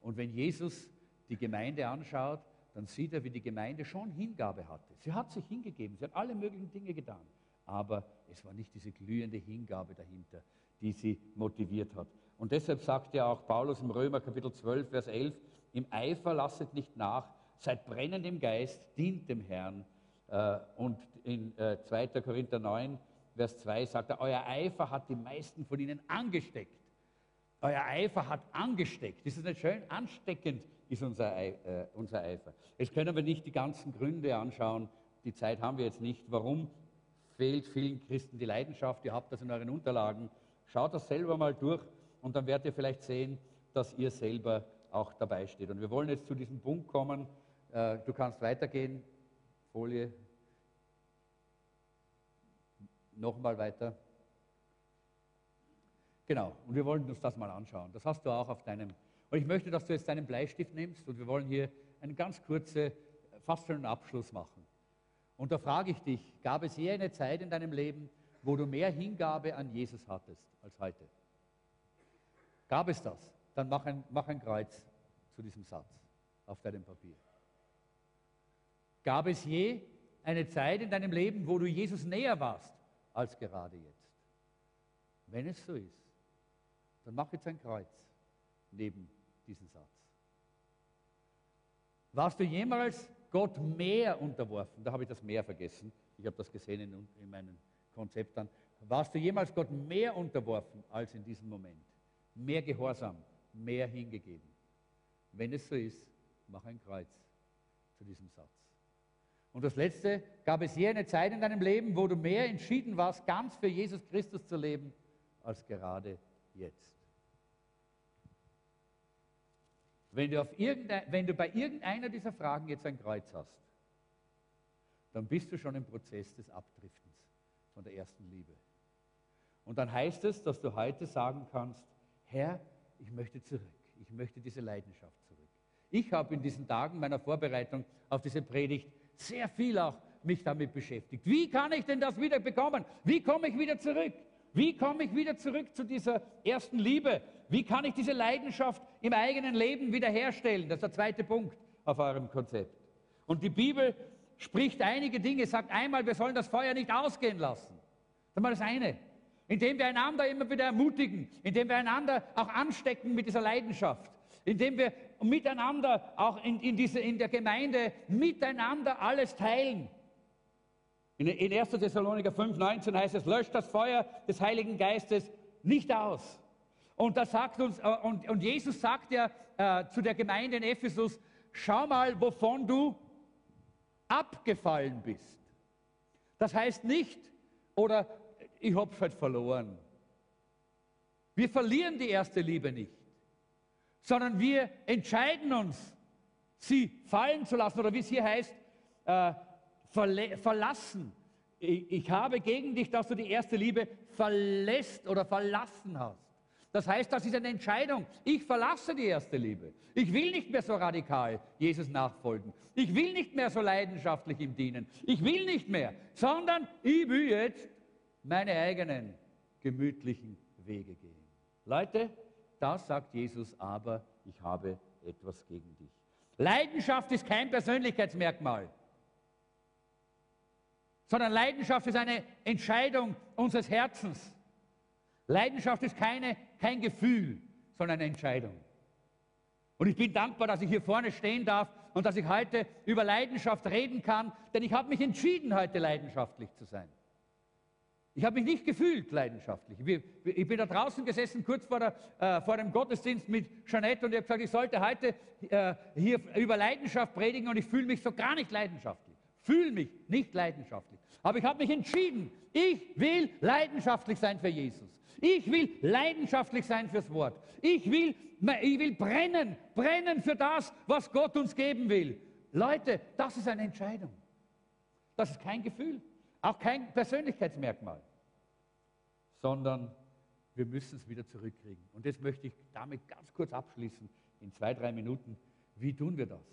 Und wenn Jesus die Gemeinde anschaut, dann sieht er, wie die Gemeinde schon Hingabe hatte. Sie hat sich hingegeben, sie hat alle möglichen Dinge getan. Aber es war nicht diese glühende Hingabe dahinter, die sie motiviert hat. Und deshalb sagt ja auch Paulus im Römer Kapitel 12, Vers 11, im Eifer lasset nicht nach, seid brennend im Geist, dient dem Herrn. Äh, und in 2. Äh, Korinther 9, Vers 2 sagt er, euer Eifer hat die meisten von ihnen angesteckt. Euer Eifer hat angesteckt. Ist das nicht schön? Ansteckend ist äh, unser Eifer. Jetzt können wir nicht die ganzen Gründe anschauen. Die Zeit haben wir jetzt nicht. Warum fehlt vielen Christen die Leidenschaft? Ihr habt das in euren Unterlagen. Schaut das selber mal durch und dann werdet ihr vielleicht sehen, dass ihr selber auch dabei steht. Und wir wollen jetzt zu diesem Punkt kommen. Äh, du kannst weitergehen. Folie. Nochmal weiter. Genau, und wir wollen uns das mal anschauen. Das hast du auch auf deinem. Und ich möchte, dass du jetzt deinen Bleistift nimmst und wir wollen hier einen ganz kurzen, fast schon einen Abschluss machen. Und da frage ich dich, gab es je eine Zeit in deinem Leben, wo du mehr Hingabe an Jesus hattest als heute? Gab es das? Dann mach ein, mach ein Kreuz zu diesem Satz auf deinem Papier. Gab es je eine Zeit in deinem Leben, wo du Jesus näher warst als gerade jetzt? Wenn es so ist, dann mach jetzt ein Kreuz neben diesen Satz. Warst du jemals Gott mehr unterworfen? Da habe ich das mehr vergessen. Ich habe das gesehen in, in meinen Konzepten. Warst du jemals Gott mehr unterworfen als in diesem Moment? Mehr Gehorsam, mehr hingegeben? Wenn es so ist, mach ein Kreuz zu diesem Satz. Und das Letzte, gab es je eine Zeit in deinem Leben, wo du mehr entschieden warst, ganz für Jesus Christus zu leben, als gerade jetzt? Wenn du, wenn du bei irgendeiner dieser Fragen jetzt ein Kreuz hast, dann bist du schon im Prozess des Abdriftens von der ersten Liebe. Und dann heißt es, dass du heute sagen kannst, Herr, ich möchte zurück. Ich möchte diese Leidenschaft zurück. Ich habe in diesen Tagen meiner Vorbereitung auf diese Predigt sehr viel auch mich damit beschäftigt. Wie kann ich denn das wieder bekommen? Wie komme ich wieder zurück? Wie komme ich wieder zurück zu dieser ersten Liebe? Wie kann ich diese Leidenschaft im eigenen Leben wiederherstellen? Das ist der zweite Punkt auf eurem Konzept. Und die Bibel spricht einige Dinge, sagt einmal, wir sollen das Feuer nicht ausgehen lassen. Das ist mal das eine. Indem wir einander immer wieder ermutigen, indem wir einander auch anstecken mit dieser Leidenschaft, indem wir miteinander auch in, in, diese, in der Gemeinde miteinander alles teilen. In, in 1. Thessaloniker 5,19 heißt es, löscht das Feuer des Heiligen Geistes nicht aus. Und, das sagt uns, äh, und, und Jesus sagt ja äh, zu der Gemeinde in Ephesus, schau mal, wovon du abgefallen bist. Das heißt nicht, oder ich habe es halt verloren. Wir verlieren die erste Liebe nicht, sondern wir entscheiden uns, sie fallen zu lassen, oder wie es hier heißt, äh, verlassen. Ich, ich habe gegen dich, dass du die erste Liebe verlässt oder verlassen hast. Das heißt, das ist eine Entscheidung. Ich verlasse die erste Liebe. Ich will nicht mehr so radikal Jesus nachfolgen. Ich will nicht mehr so leidenschaftlich ihm dienen. Ich will nicht mehr, sondern ich will jetzt meine eigenen gemütlichen Wege gehen. Leute, das sagt Jesus, aber ich habe etwas gegen dich. Leidenschaft ist kein Persönlichkeitsmerkmal, sondern Leidenschaft ist eine Entscheidung unseres Herzens. Leidenschaft ist keine, kein Gefühl, sondern eine Entscheidung. Und ich bin dankbar, dass ich hier vorne stehen darf und dass ich heute über Leidenschaft reden kann, denn ich habe mich entschieden, heute leidenschaftlich zu sein. Ich habe mich nicht gefühlt leidenschaftlich. Ich bin da draußen gesessen, kurz vor, der, äh, vor dem Gottesdienst mit Jeanette und ich habe gesagt, ich sollte heute äh, hier über Leidenschaft predigen und ich fühle mich so gar nicht leidenschaftlich. Fühle mich nicht leidenschaftlich. Aber ich habe mich entschieden, ich will leidenschaftlich sein für Jesus. Ich will leidenschaftlich sein fürs Wort. Ich will, ich will brennen, brennen für das, was Gott uns geben will. Leute, das ist eine Entscheidung. Das ist kein Gefühl. Auch kein Persönlichkeitsmerkmal, sondern wir müssen es wieder zurückkriegen. Und jetzt möchte ich damit ganz kurz abschließen, in zwei, drei Minuten. Wie tun wir das?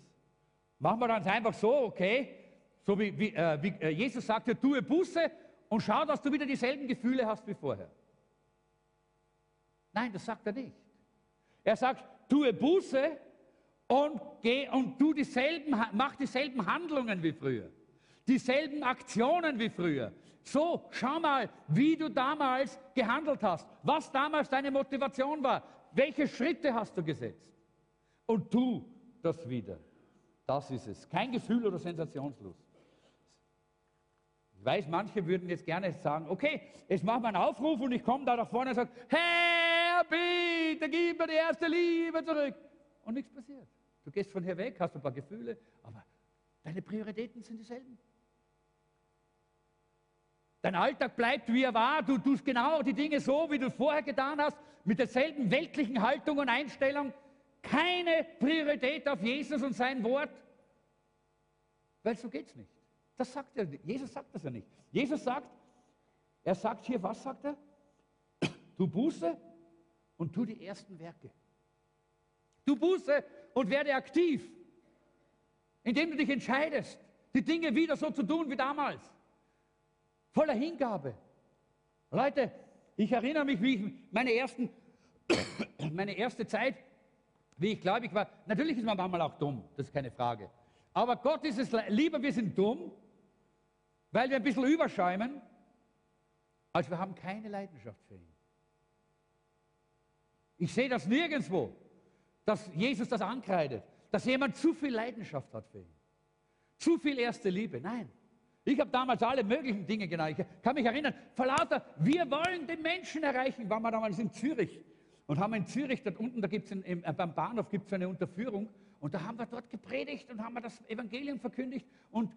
Machen wir dann einfach so, okay, so wie, wie, äh, wie äh, Jesus sagte, tue Buße und schau, dass du wieder dieselben Gefühle hast wie vorher. Nein, das sagt er nicht. Er sagt, tue Buße und geh und tu dieselben, mach dieselben Handlungen wie früher dieselben Aktionen wie früher. So, schau mal, wie du damals gehandelt hast, was damals deine Motivation war, welche Schritte hast du gesetzt. Und tu das wieder. Das ist es. Kein Gefühl oder Sensationslust. Ich weiß, manche würden jetzt gerne sagen, okay, jetzt machen wir einen Aufruf und ich komme da nach vorne und sage, Herr, bitte gib mir die erste Liebe zurück. Und nichts passiert. Du gehst von hier weg, hast ein paar Gefühle, aber deine Prioritäten sind dieselben. Dein Alltag bleibt, wie er war. Du tust genau die Dinge so, wie du vorher getan hast, mit derselben weltlichen Haltung und Einstellung. Keine Priorität auf Jesus und sein Wort. Weil so geht es nicht. Das sagt er. Jesus sagt das ja nicht. Jesus sagt, er sagt hier, was sagt er? Du Buße und tu die ersten Werke. Du Buße und werde aktiv, indem du dich entscheidest, die Dinge wieder so zu tun wie damals voller Hingabe. Leute, ich erinnere mich, wie ich meine, ersten, [coughs] meine erste Zeit, wie ich glaube, ich war, natürlich ist man manchmal auch dumm, das ist keine Frage. Aber Gott ist es lieber, wir sind dumm, weil wir ein bisschen überschäumen, als wir haben keine Leidenschaft für ihn. Ich sehe das nirgendwo, dass Jesus das ankreidet, dass jemand zu viel Leidenschaft hat für ihn. Zu viel erste Liebe. Nein. Ich habe damals alle möglichen Dinge genannt. Ich kann mich erinnern, vor lauter, wir wollen den Menschen erreichen, waren wir damals in Zürich und haben in Zürich, dort unten, da in, im, äh, beim Bahnhof gibt es eine Unterführung und da haben wir dort gepredigt und haben wir das Evangelium verkündigt und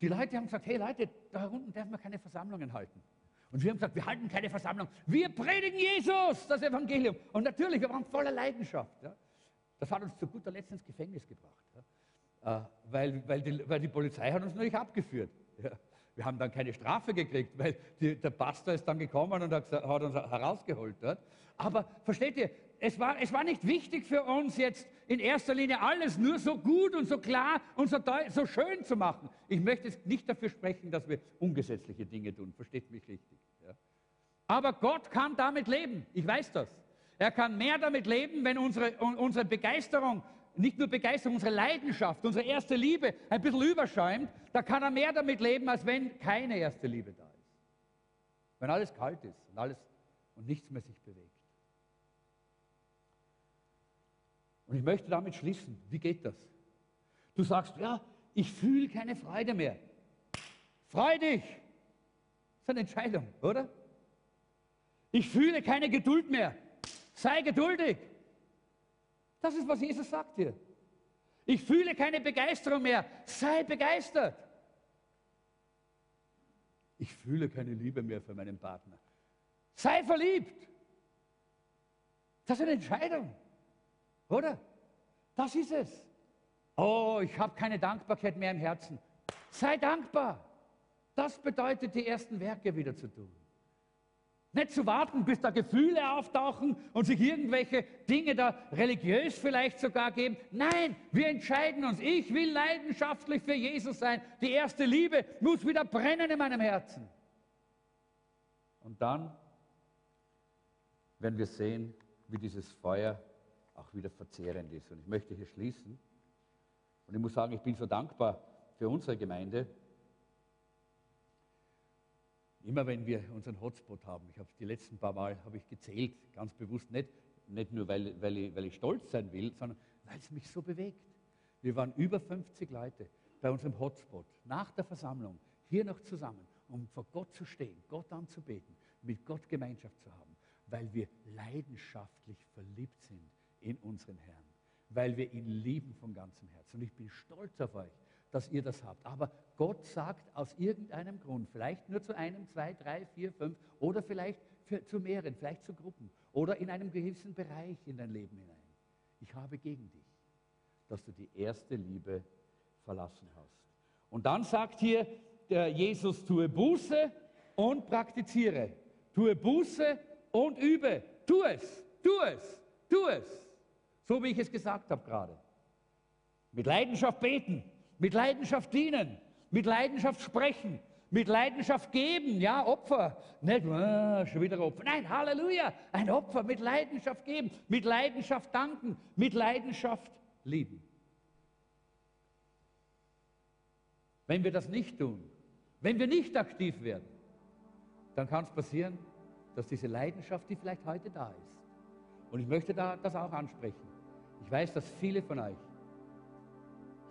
die Leute haben gesagt, hey Leute, da unten dürfen wir keine Versammlungen halten. Und wir haben gesagt, wir halten keine Versammlung, wir predigen Jesus, das Evangelium. Und natürlich, wir waren voller Leidenschaft. Ja. Das hat uns zu guter Letzt ins Gefängnis gebracht, ja. äh, weil, weil, die, weil die Polizei hat uns natürlich abgeführt. Ja, wir haben dann keine Strafe gekriegt, weil die, der Pastor ist dann gekommen und hat, hat uns herausgeholt dort. Aber versteht ihr, es war, es war nicht wichtig für uns jetzt in erster Linie alles nur so gut und so klar und so, so schön zu machen. Ich möchte jetzt nicht dafür sprechen, dass wir ungesetzliche Dinge tun, versteht mich richtig. Ja. Aber Gott kann damit leben, ich weiß das. Er kann mehr damit leben, wenn unsere, unsere Begeisterung nicht nur Begeisterung, unsere Leidenschaft, unsere erste Liebe ein bisschen überschäumt, da kann er mehr damit leben, als wenn keine erste Liebe da ist. Wenn alles kalt ist und, alles, und nichts mehr sich bewegt. Und ich möchte damit schließen. Wie geht das? Du sagst, ja, ich fühle keine Freude mehr. Freu dich. Das ist eine Entscheidung, oder? Ich fühle keine Geduld mehr. Sei geduldig. Das ist, was Jesus sagt hier. Ich fühle keine Begeisterung mehr. Sei begeistert. Ich fühle keine Liebe mehr für meinen Partner. Sei verliebt. Das ist eine Entscheidung. Oder? Das ist es. Oh, ich habe keine Dankbarkeit mehr im Herzen. Sei dankbar. Das bedeutet, die ersten Werke wieder zu tun. Nicht zu warten, bis da Gefühle auftauchen und sich irgendwelche Dinge da religiös vielleicht sogar geben. Nein, wir entscheiden uns. Ich will leidenschaftlich für Jesus sein. Die erste Liebe muss wieder brennen in meinem Herzen. Und dann werden wir sehen, wie dieses Feuer auch wieder verzehrend ist. Und ich möchte hier schließen. Und ich muss sagen, ich bin so dankbar für unsere Gemeinde, Immer wenn wir unseren Hotspot haben, ich habe die letzten paar Mal habe ich gezählt, ganz bewusst nicht, nicht nur weil, weil, ich, weil ich stolz sein will, sondern weil es mich so bewegt. Wir waren über 50 Leute bei unserem Hotspot nach der Versammlung hier noch zusammen um vor Gott zu stehen, Gott anzubeten, mit Gott Gemeinschaft zu haben, weil wir leidenschaftlich verliebt sind in unseren Herrn, weil wir ihn lieben von ganzem Herzen. Und ich bin stolz auf euch, dass ihr das habt. Aber Gott sagt aus irgendeinem Grund, vielleicht nur zu einem, zwei, drei, vier, fünf oder vielleicht für, zu mehreren, vielleicht zu Gruppen oder in einem gewissen Bereich in dein Leben hinein. Ich habe gegen dich, dass du die erste Liebe verlassen hast. Und dann sagt hier der Jesus, tue Buße und praktiziere. Tue Buße und übe. Tu es, tu es, tu es. So wie ich es gesagt habe gerade. Mit Leidenschaft beten, mit Leidenschaft dienen, mit Leidenschaft sprechen, mit Leidenschaft geben, ja, Opfer. Nicht, ah, schon wieder Opfer. Nein, Halleluja, ein Opfer, mit Leidenschaft geben, mit Leidenschaft danken, mit Leidenschaft lieben. Wenn wir das nicht tun, wenn wir nicht aktiv werden, dann kann es passieren, dass diese Leidenschaft, die vielleicht heute da ist, und ich möchte da, das auch ansprechen. Ich weiß, dass viele von euch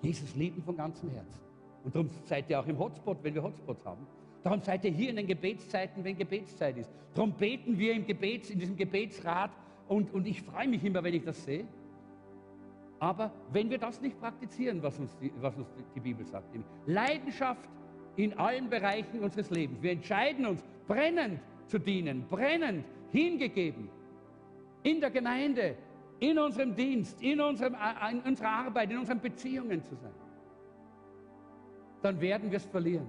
Jesus lieben von ganzem Herzen. Und darum seid ihr auch im Hotspot, wenn wir Hotspots haben. Darum seid ihr hier in den Gebetszeiten, wenn Gebetszeit ist. Darum beten wir im Gebets, in diesem Gebetsrat und, und ich freue mich immer, wenn ich das sehe. Aber wenn wir das nicht praktizieren, was uns die, was uns die Bibel sagt, Leidenschaft in allen Bereichen unseres Lebens. Wir entscheiden uns, brennend zu dienen, brennend, hingegeben, in der Gemeinde, in unserem Dienst, in, unserem, äh, in unserer Arbeit, in unseren Beziehungen zu sein. Dann werden wir es verlieren.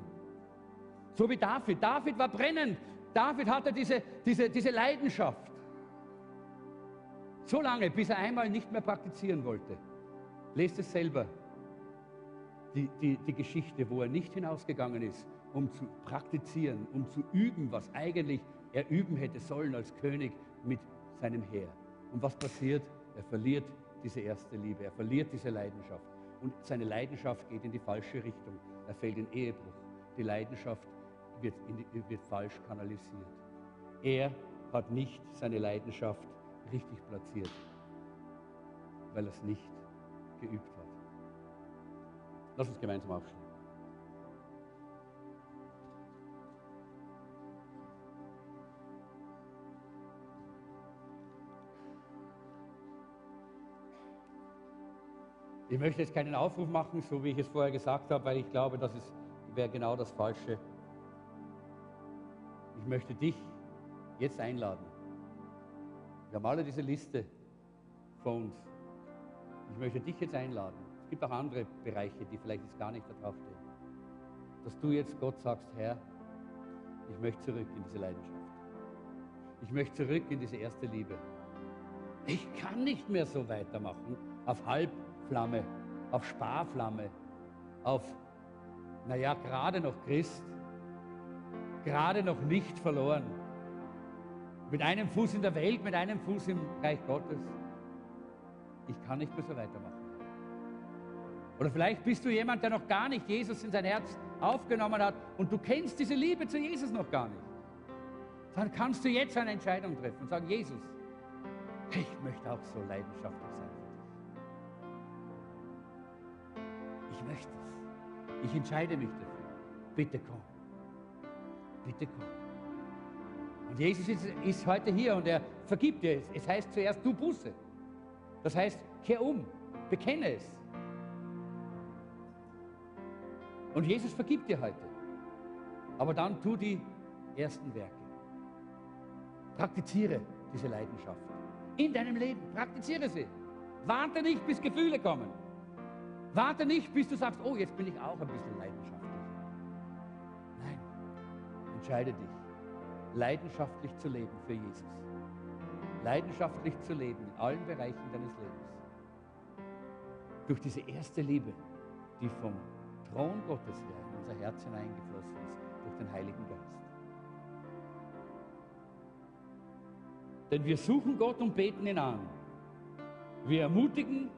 So wie David. David war brennend. David hatte diese, diese, diese Leidenschaft. So lange, bis er einmal nicht mehr praktizieren wollte. Lest es selber, die, die, die Geschichte, wo er nicht hinausgegangen ist, um zu praktizieren, um zu üben, was eigentlich er üben hätte sollen als König mit seinem Heer. Und was passiert? Er verliert diese erste Liebe, er verliert diese Leidenschaft. Und seine Leidenschaft geht in die falsche Richtung. Er fällt in Ehebruch. Die Leidenschaft wird, die, wird falsch kanalisiert. Er hat nicht seine Leidenschaft richtig platziert, weil er es nicht geübt hat. Lass uns gemeinsam aufstehen. Ich möchte jetzt keinen Aufruf machen, so wie ich es vorher gesagt habe, weil ich glaube, das wäre genau das Falsche. Ich möchte dich jetzt einladen. Wir haben alle diese Liste vor uns. Ich möchte dich jetzt einladen. Es gibt auch andere Bereiche, die vielleicht jetzt gar nicht da draufstehen. Dass du jetzt Gott sagst, Herr, ich möchte zurück in diese Leidenschaft. Ich möchte zurück in diese erste Liebe. Ich kann nicht mehr so weitermachen auf Halbflamme, auf Sparflamme, auf, naja, gerade noch Christ, gerade noch nicht verloren. Mit einem Fuß in der Welt, mit einem Fuß im Reich Gottes. Ich kann nicht mehr so weitermachen. Oder vielleicht bist du jemand, der noch gar nicht Jesus in sein Herz aufgenommen hat und du kennst diese Liebe zu Jesus noch gar nicht. Dann kannst du jetzt eine Entscheidung treffen und sagen, Jesus, ich möchte auch so leidenschaftlich sein möchte es. Ich entscheide mich dafür. Bitte komm. Bitte komm. Und Jesus ist, ist heute hier und er vergibt dir. Es heißt zuerst, du Buße. Das heißt, kehr um, bekenne es. Und Jesus vergibt dir heute. Aber dann tu die ersten Werke. Praktiziere diese Leidenschaft. In deinem Leben, praktiziere sie. Warte nicht, bis Gefühle kommen. Warte nicht, bis du sagst, oh, jetzt bin ich auch ein bisschen leidenschaftlich. Nein, entscheide dich leidenschaftlich zu leben für Jesus. Leidenschaftlich zu leben in allen Bereichen deines Lebens. Durch diese erste Liebe, die vom Thron Gottes her in unser Herz hineingeflossen ist, durch den Heiligen Geist. Denn wir suchen Gott und beten ihn an. Wir ermutigen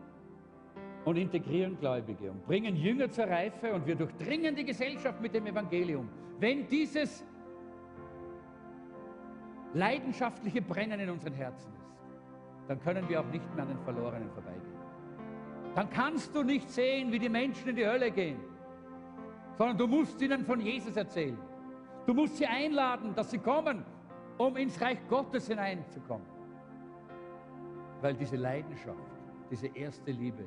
und integrieren Gläubige und bringen Jünger zur Reife und wir durchdringen die Gesellschaft mit dem Evangelium. Wenn dieses leidenschaftliche Brennen in unseren Herzen ist, dann können wir auch nicht mehr an den Verlorenen vorbeigehen. Dann kannst du nicht sehen, wie die Menschen in die Hölle gehen, sondern du musst ihnen von Jesus erzählen. Du musst sie einladen, dass sie kommen, um ins Reich Gottes hineinzukommen. Weil diese Leidenschaft, diese erste Liebe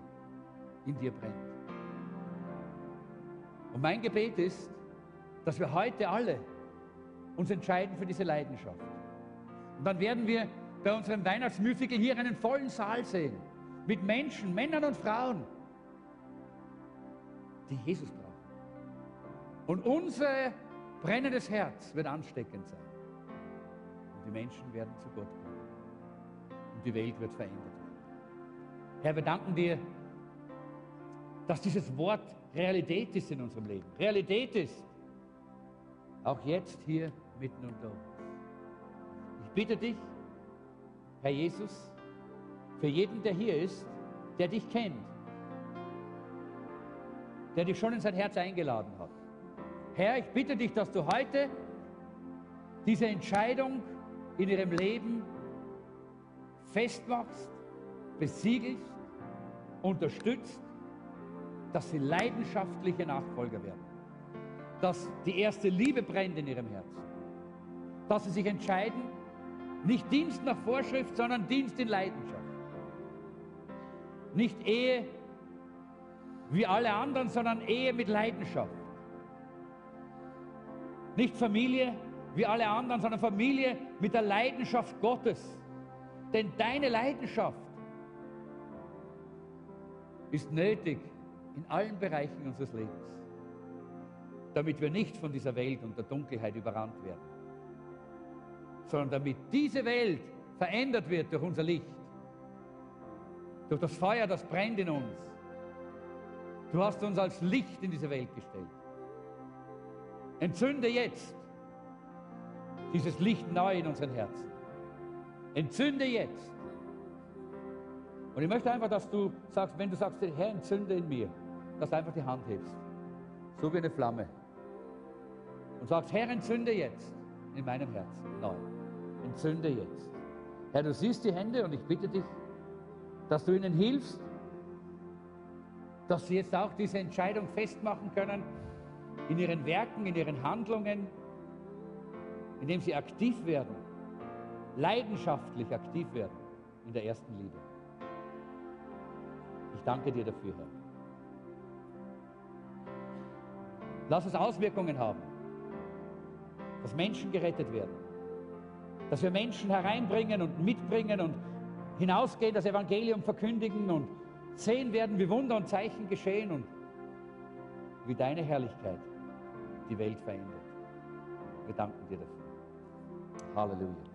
in dir brennt. Und mein Gebet ist, dass wir heute alle uns entscheiden für diese Leidenschaft. Und dann werden wir bei unserem Weihnachtsmusical hier einen vollen Saal sehen. Mit Menschen, Männern und Frauen, die Jesus brauchen. Und unser brennendes Herz wird ansteckend sein. Und die Menschen werden zu Gott kommen. Und die Welt wird verändert werden. Herr, wir danken dir, dass dieses Wort Realität ist in unserem Leben. Realität ist. Auch jetzt hier mitten unter uns. Ich bitte dich, Herr Jesus, für jeden, der hier ist, der dich kennt, der dich schon in sein Herz eingeladen hat. Herr, ich bitte dich, dass du heute diese Entscheidung in ihrem Leben festmachst, besiegelst, unterstützt, dass sie leidenschaftliche Nachfolger werden. Dass die erste Liebe brennt in ihrem Herzen. Dass sie sich entscheiden, nicht Dienst nach Vorschrift, sondern Dienst in Leidenschaft. Nicht Ehe wie alle anderen, sondern Ehe mit Leidenschaft. Nicht Familie wie alle anderen, sondern Familie mit der Leidenschaft Gottes. Denn deine Leidenschaft ist nötig in allen Bereichen unseres Lebens, damit wir nicht von dieser Welt und der Dunkelheit überrannt werden, sondern damit diese Welt verändert wird durch unser Licht, durch das Feuer, das brennt in uns. Du hast uns als Licht in diese Welt gestellt. Entzünde jetzt dieses Licht neu in unseren Herzen. Entzünde jetzt. Und ich möchte einfach, dass du sagst, wenn du sagst, Herr, entzünde in mir, dass du einfach die Hand hebst. So wie eine Flamme. Und sagst, Herr, entzünde jetzt in meinem Herzen neu. Entzünde jetzt. Herr, du siehst die Hände und ich bitte dich, dass du ihnen hilfst, dass sie jetzt auch diese Entscheidung festmachen können in ihren Werken, in ihren Handlungen, indem sie aktiv werden, leidenschaftlich aktiv werden in der ersten Liebe. Ich danke dir dafür, Herr. Lass es Auswirkungen haben, dass Menschen gerettet werden, dass wir Menschen hereinbringen und mitbringen und hinausgehen, das Evangelium verkündigen und sehen werden, wie Wunder und Zeichen geschehen und wie deine Herrlichkeit die Welt verändert. Wir danken dir dafür. Halleluja.